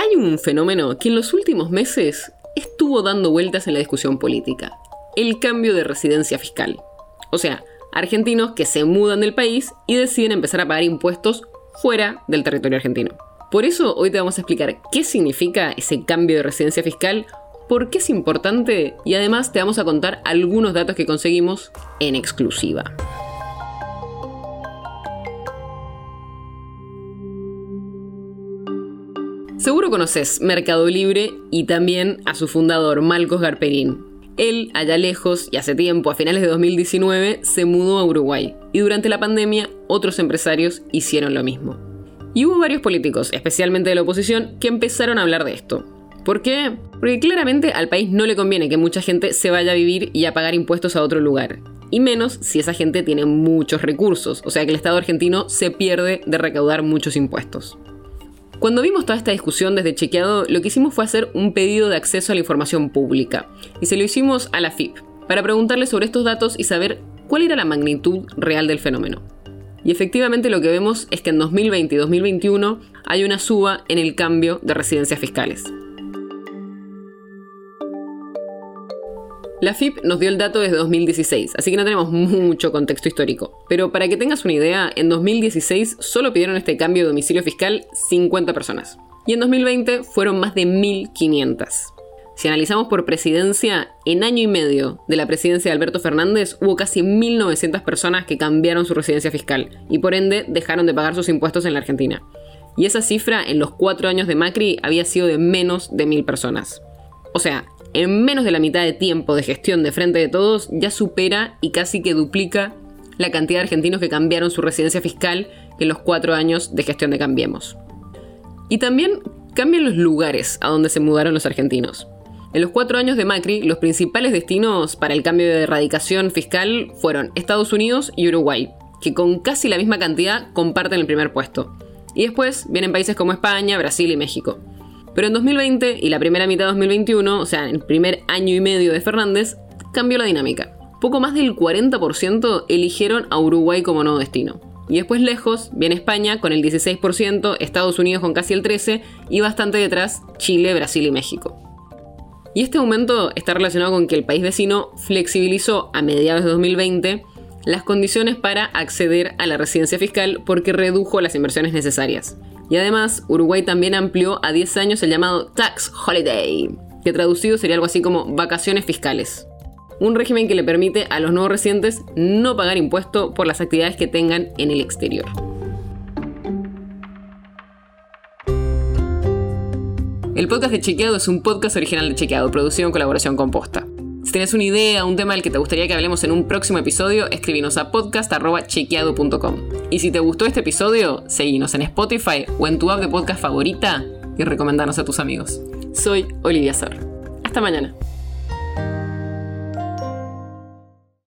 Hay un fenómeno que en los últimos meses estuvo dando vueltas en la discusión política, el cambio de residencia fiscal. O sea, argentinos que se mudan del país y deciden empezar a pagar impuestos fuera del territorio argentino. Por eso hoy te vamos a explicar qué significa ese cambio de residencia fiscal, por qué es importante y además te vamos a contar algunos datos que conseguimos en exclusiva. Seguro conoces Mercado Libre y también a su fundador, Malcos Garperín. Él, allá lejos y hace tiempo, a finales de 2019, se mudó a Uruguay y durante la pandemia otros empresarios hicieron lo mismo. Y hubo varios políticos, especialmente de la oposición, que empezaron a hablar de esto. ¿Por qué? Porque claramente al país no le conviene que mucha gente se vaya a vivir y a pagar impuestos a otro lugar. Y menos si esa gente tiene muchos recursos, o sea que el Estado argentino se pierde de recaudar muchos impuestos. Cuando vimos toda esta discusión desde Chequeado, lo que hicimos fue hacer un pedido de acceso a la información pública. Y se lo hicimos a la FIP, para preguntarle sobre estos datos y saber cuál era la magnitud real del fenómeno. Y efectivamente lo que vemos es que en 2020 y 2021 hay una suba en el cambio de residencias fiscales. La FIP nos dio el dato desde 2016, así que no tenemos mucho contexto histórico. Pero para que tengas una idea, en 2016 solo pidieron este cambio de domicilio fiscal 50 personas. Y en 2020 fueron más de 1.500. Si analizamos por presidencia, en año y medio de la presidencia de Alberto Fernández hubo casi 1.900 personas que cambiaron su residencia fiscal y por ende dejaron de pagar sus impuestos en la Argentina. Y esa cifra en los cuatro años de Macri había sido de menos de 1.000 personas. O sea, en menos de la mitad de tiempo de gestión de frente de todos, ya supera y casi que duplica la cantidad de argentinos que cambiaron su residencia fiscal en los cuatro años de gestión de Cambiemos. Y también cambian los lugares a donde se mudaron los argentinos. En los cuatro años de Macri, los principales destinos para el cambio de erradicación fiscal fueron Estados Unidos y Uruguay, que con casi la misma cantidad comparten el primer puesto. Y después vienen países como España, Brasil y México. Pero en 2020 y la primera mitad de 2021, o sea, el primer año y medio de Fernández, cambió la dinámica. Poco más del 40% eligieron a Uruguay como nuevo destino. Y después lejos viene España con el 16%, Estados Unidos con casi el 13% y bastante detrás Chile, Brasil y México. Y este aumento está relacionado con que el país vecino flexibilizó a mediados de 2020 las condiciones para acceder a la residencia fiscal porque redujo las inversiones necesarias. Y además, Uruguay también amplió a 10 años el llamado Tax Holiday, que traducido sería algo así como vacaciones fiscales. Un régimen que le permite a los nuevos residentes no pagar impuesto por las actividades que tengan en el exterior. El podcast de Chequeado es un podcast original de Chequeado, producido en colaboración con Posta. Si tienes una idea, un tema del que te gustaría que hablemos en un próximo episodio, escríbenos a podcast.chequeado.com. Y si te gustó este episodio, seguinos en Spotify o en tu app de podcast favorita y recomendanos a tus amigos. Soy Olivia Sor. Hasta mañana.